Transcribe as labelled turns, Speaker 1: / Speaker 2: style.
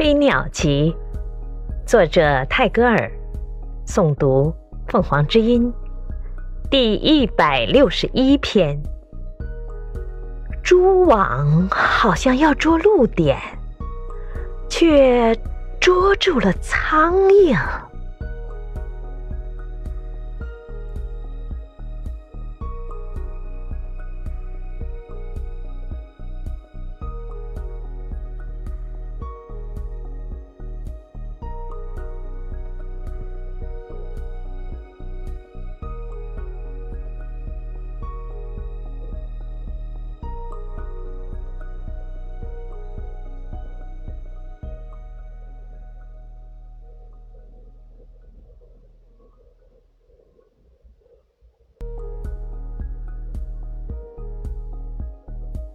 Speaker 1: 飞鸟集，作者泰戈尔，诵读凤凰之音，第一百六十一篇。蛛网好像要捉露点，却捉住了苍蝇。